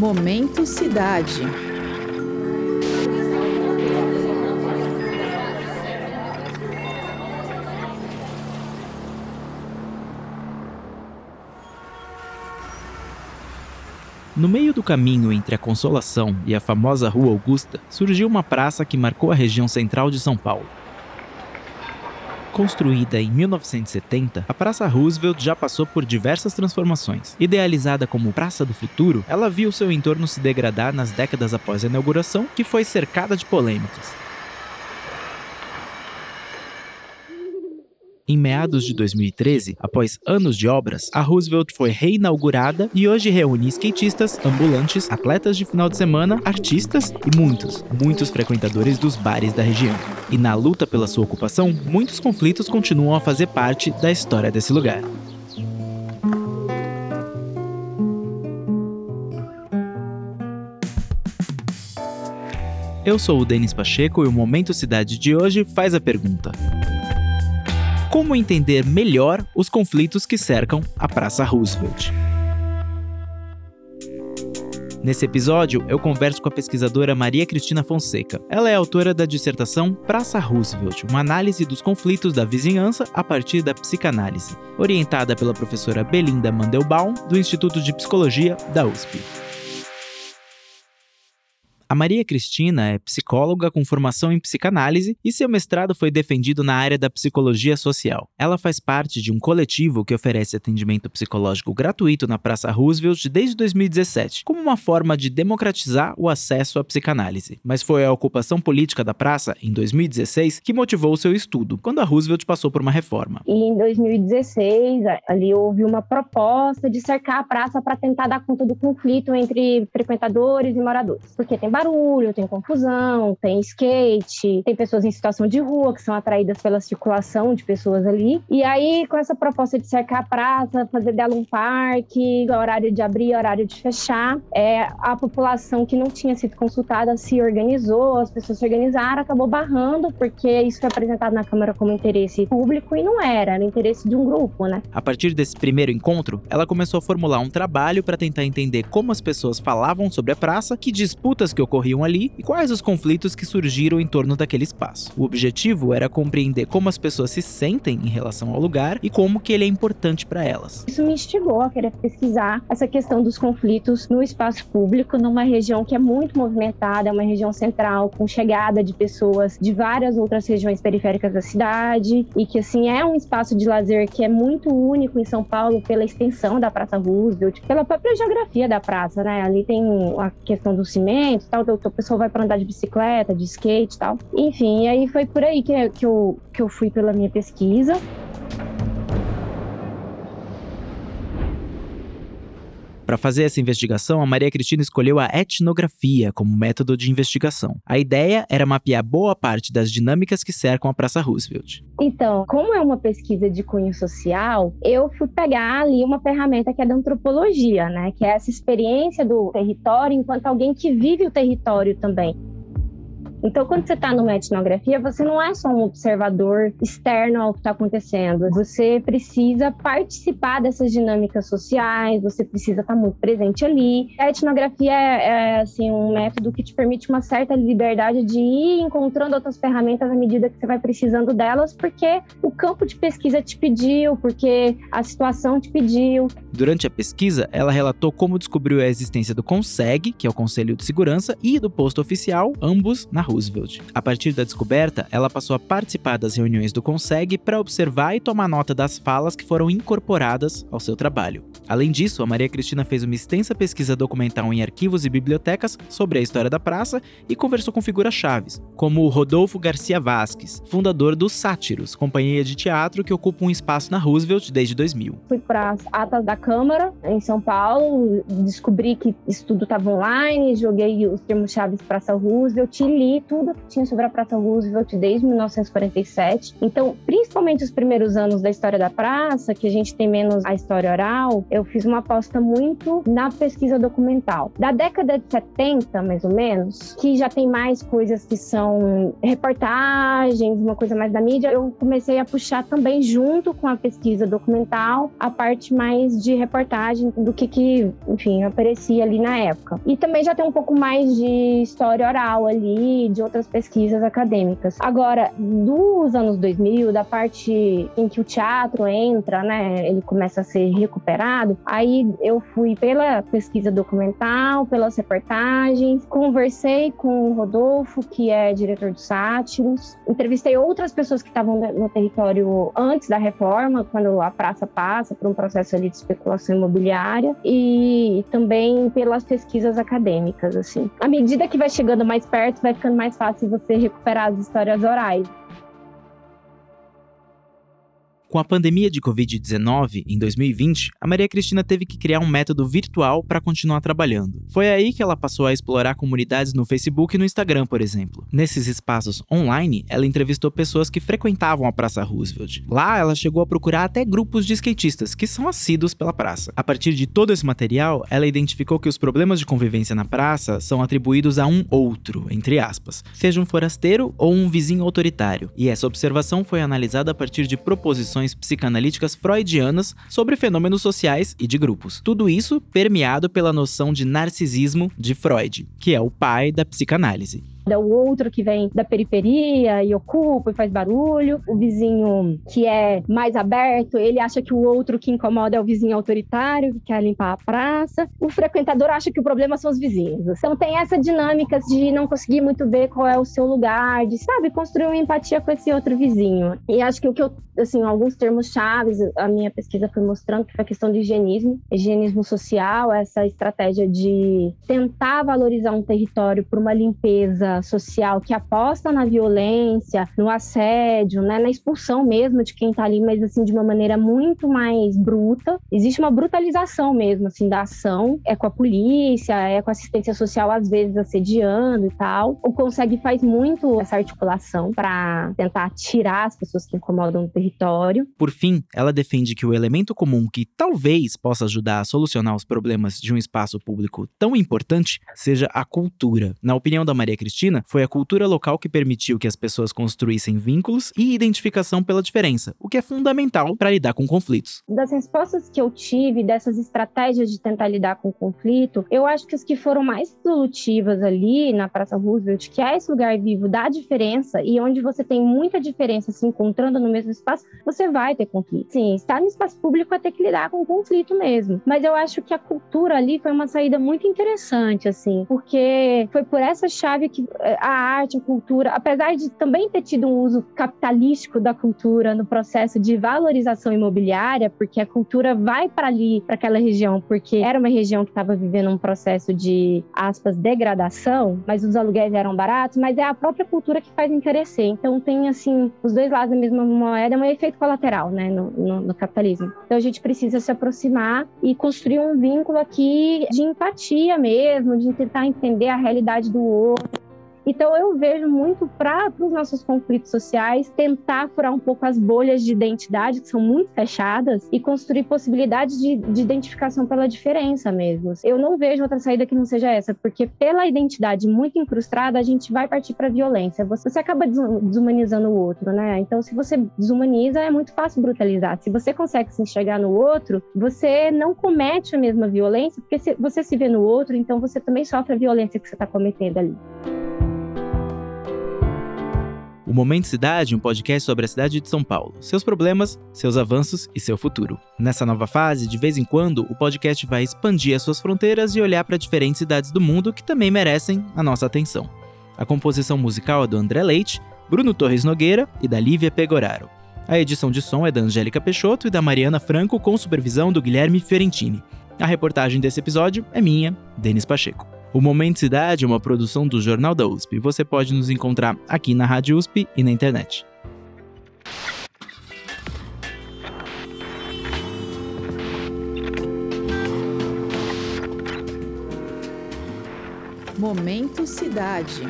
Momento Cidade. No meio do caminho entre a Consolação e a famosa Rua Augusta, surgiu uma praça que marcou a região central de São Paulo. Construída em 1970, a Praça Roosevelt já passou por diversas transformações. Idealizada como Praça do Futuro, ela viu seu entorno se degradar nas décadas após a inauguração, que foi cercada de polêmicas. Em meados de 2013, após anos de obras, a Roosevelt foi reinaugurada e hoje reúne skatistas, ambulantes, atletas de final de semana, artistas e muitos, muitos frequentadores dos bares da região. E na luta pela sua ocupação, muitos conflitos continuam a fazer parte da história desse lugar. Eu sou o Denis Pacheco e o Momento Cidade de hoje faz a pergunta: como entender melhor os conflitos que cercam a Praça Roosevelt. Nesse episódio, eu converso com a pesquisadora Maria Cristina Fonseca. Ela é autora da dissertação Praça Roosevelt, uma análise dos conflitos da vizinhança a partir da psicanálise, orientada pela professora Belinda Mandelbaum, do Instituto de Psicologia da USP. A Maria Cristina é psicóloga com formação em psicanálise e seu mestrado foi defendido na área da psicologia social. Ela faz parte de um coletivo que oferece atendimento psicológico gratuito na Praça Roosevelt desde 2017, como uma forma de democratizar o acesso à psicanálise. Mas foi a ocupação política da praça, em 2016, que motivou seu estudo, quando a Roosevelt passou por uma reforma. E em 2016, ali houve uma proposta de cercar a praça para tentar dar conta do conflito entre frequentadores e moradores, porque tem barulho, tem confusão, tem skate, tem pessoas em situação de rua que são atraídas pela circulação de pessoas ali. E aí, com essa proposta de cercar a praça, fazer dela um parque, horário de abrir, horário de fechar, é, a população que não tinha sido consultada se organizou, as pessoas se organizaram, acabou barrando, porque isso foi apresentado na Câmara como interesse público e não era, era interesse de um grupo, né? A partir desse primeiro encontro, ela começou a formular um trabalho para tentar entender como as pessoas falavam sobre a praça, que disputas que ocorriam ali e quais os conflitos que surgiram em torno daquele espaço. O objetivo era compreender como as pessoas se sentem em relação ao lugar e como que ele é importante para elas. Isso me instigou a querer pesquisar essa questão dos conflitos no espaço público, numa região que é muito movimentada, é uma região central com chegada de pessoas de várias outras regiões periféricas da cidade e que assim é um espaço de lazer que é muito único em São Paulo pela extensão da Praça Roosevelt, pela própria geografia da praça, né? Ali tem a questão do cimento, o pessoal vai para andar de bicicleta, de skate e tal. Enfim, aí foi por aí que, que, eu, que eu fui pela minha pesquisa. Para fazer essa investigação, a Maria Cristina escolheu a etnografia como método de investigação. A ideia era mapear boa parte das dinâmicas que cercam a Praça Roosevelt. Então, como é uma pesquisa de cunho social, eu fui pegar ali uma ferramenta que é da antropologia, né? Que é essa experiência do território enquanto alguém que vive o território também. Então, quando você está numa etnografia, você não é só um observador externo ao que está acontecendo. Você precisa participar dessas dinâmicas sociais, você precisa estar tá muito presente ali. A etnografia é, é, assim, um método que te permite uma certa liberdade de ir encontrando outras ferramentas à medida que você vai precisando delas, porque o campo de pesquisa te pediu, porque a situação te pediu. Durante a pesquisa, ela relatou como descobriu a existência do CONSEG, que é o Conselho de Segurança, e do posto oficial, ambos na Roosevelt. A partir da descoberta, ela passou a participar das reuniões do CONSEG para observar e tomar nota das falas que foram incorporadas ao seu trabalho. Além disso, a Maria Cristina fez uma extensa pesquisa documental em arquivos e bibliotecas sobre a história da praça e conversou com figuras chaves, como o Rodolfo Garcia Vasques, fundador do Sátiros, companhia de teatro que ocupa um espaço na Roosevelt desde 2000. Fui para as atas da Câmara, em São Paulo, descobri que isso tudo estava online, joguei os termos chaves Praça Roosevelt e li tudo que tinha sobre a Praça Roosevelt desde 1947. Então, principalmente os primeiros anos da história da praça, que a gente tem menos a história oral, eu fiz uma aposta muito na pesquisa documental. Da década de 70, mais ou menos, que já tem mais coisas que são reportagens, uma coisa mais da mídia, eu comecei a puxar também junto com a pesquisa documental a parte mais de reportagem do que que, enfim, aparecia ali na época. E também já tem um pouco mais de história oral ali, de outras pesquisas acadêmicas. Agora, dos anos 2000, da parte em que o teatro entra, né, ele começa a ser recuperado, aí eu fui pela pesquisa documental, pelas reportagens, conversei com o Rodolfo, que é diretor do Sátiros, entrevistei outras pessoas que estavam no território antes da reforma, quando a praça passa por um processo ali de especulação imobiliária, e também pelas pesquisas acadêmicas, assim. À medida que vai chegando mais perto, vai ficando mais fácil você recuperar as histórias orais. Com a pandemia de Covid-19 em 2020, a Maria Cristina teve que criar um método virtual para continuar trabalhando. Foi aí que ela passou a explorar comunidades no Facebook e no Instagram, por exemplo. Nesses espaços online, ela entrevistou pessoas que frequentavam a Praça Roosevelt. Lá, ela chegou a procurar até grupos de skatistas que são assíduos pela praça. A partir de todo esse material, ela identificou que os problemas de convivência na praça são atribuídos a um outro, entre aspas, seja um forasteiro ou um vizinho autoritário. E essa observação foi analisada a partir de proposições psicanalíticas freudianas sobre fenômenos sociais e de grupos. Tudo isso permeado pela noção de narcisismo de Freud, que é o pai da psicanálise o outro que vem da periferia e ocupa e faz barulho, o vizinho que é mais aberto, ele acha que o outro que incomoda é o vizinho autoritário, que quer limpar a praça, o frequentador acha que o problema são os vizinhos. Então tem essa dinâmica de não conseguir muito ver qual é o seu lugar, de, sabe, construir uma empatia com esse outro vizinho. E acho que o que eu, assim, alguns termos chaves, a minha pesquisa foi mostrando que foi a questão do higienismo, higienismo social, essa estratégia de tentar valorizar um território por uma limpeza social que aposta na violência, no assédio, né, na expulsão mesmo de quem está ali, mas assim de uma maneira muito mais bruta. Existe uma brutalização mesmo assim da ação, é com a polícia, é com a assistência social às vezes assediando e tal. O Consegue faz muito essa articulação para tentar tirar as pessoas que incomodam o território. Por fim, ela defende que o elemento comum que talvez possa ajudar a solucionar os problemas de um espaço público tão importante seja a cultura. Na opinião da Maria Cristina, foi a cultura local que permitiu que as pessoas construíssem vínculos e identificação pela diferença, o que é fundamental para lidar com conflitos. Das respostas que eu tive, dessas estratégias de tentar lidar com o conflito, eu acho que as que foram mais solutivas ali na Praça Roosevelt, que é esse lugar vivo da diferença e onde você tem muita diferença se encontrando no mesmo espaço, você vai ter conflito. Sim, estar no espaço público é ter que lidar com conflito mesmo. Mas eu acho que a cultura ali foi uma saída muito interessante, assim, porque foi por essa chave que a arte, a cultura, apesar de também ter tido um uso capitalístico da cultura no processo de valorização imobiliária, porque a cultura vai para ali, para aquela região, porque era uma região que estava vivendo um processo de, aspas, degradação, mas os aluguéis eram baratos, mas é a própria cultura que faz encarecer. Então tem, assim, os dois lados da mesma moeda, é um efeito colateral, né, no, no, no capitalismo. Então a gente precisa se aproximar e construir um vínculo aqui de empatia mesmo, de tentar entender a realidade do outro então eu vejo muito para os nossos conflitos sociais tentar furar um pouco as bolhas de identidade que são muito fechadas e construir possibilidades de, de identificação pela diferença mesmo. Eu não vejo outra saída que não seja essa, porque pela identidade muito incrustada a gente vai partir para violência. Você, acaba desumanizando o outro, né? Então se você desumaniza é muito fácil brutalizar. Se você consegue se enxergar no outro, você não comete a mesma violência, porque se você se vê no outro, então você também sofre a violência que você está cometendo ali. O Momento Cidade, um podcast sobre a cidade de São Paulo, seus problemas, seus avanços e seu futuro. Nessa nova fase, de vez em quando, o podcast vai expandir as suas fronteiras e olhar para diferentes cidades do mundo que também merecem a nossa atenção. A composição musical é do André Leite, Bruno Torres Nogueira e da Lívia Pegoraro. A edição de som é da Angélica Peixoto e da Mariana Franco, com supervisão do Guilherme Fiorentini. A reportagem desse episódio é minha, Denis Pacheco. O Momento Cidade é uma produção do Jornal da USP. Você pode nos encontrar aqui na Rádio USP e na internet. Momento Cidade.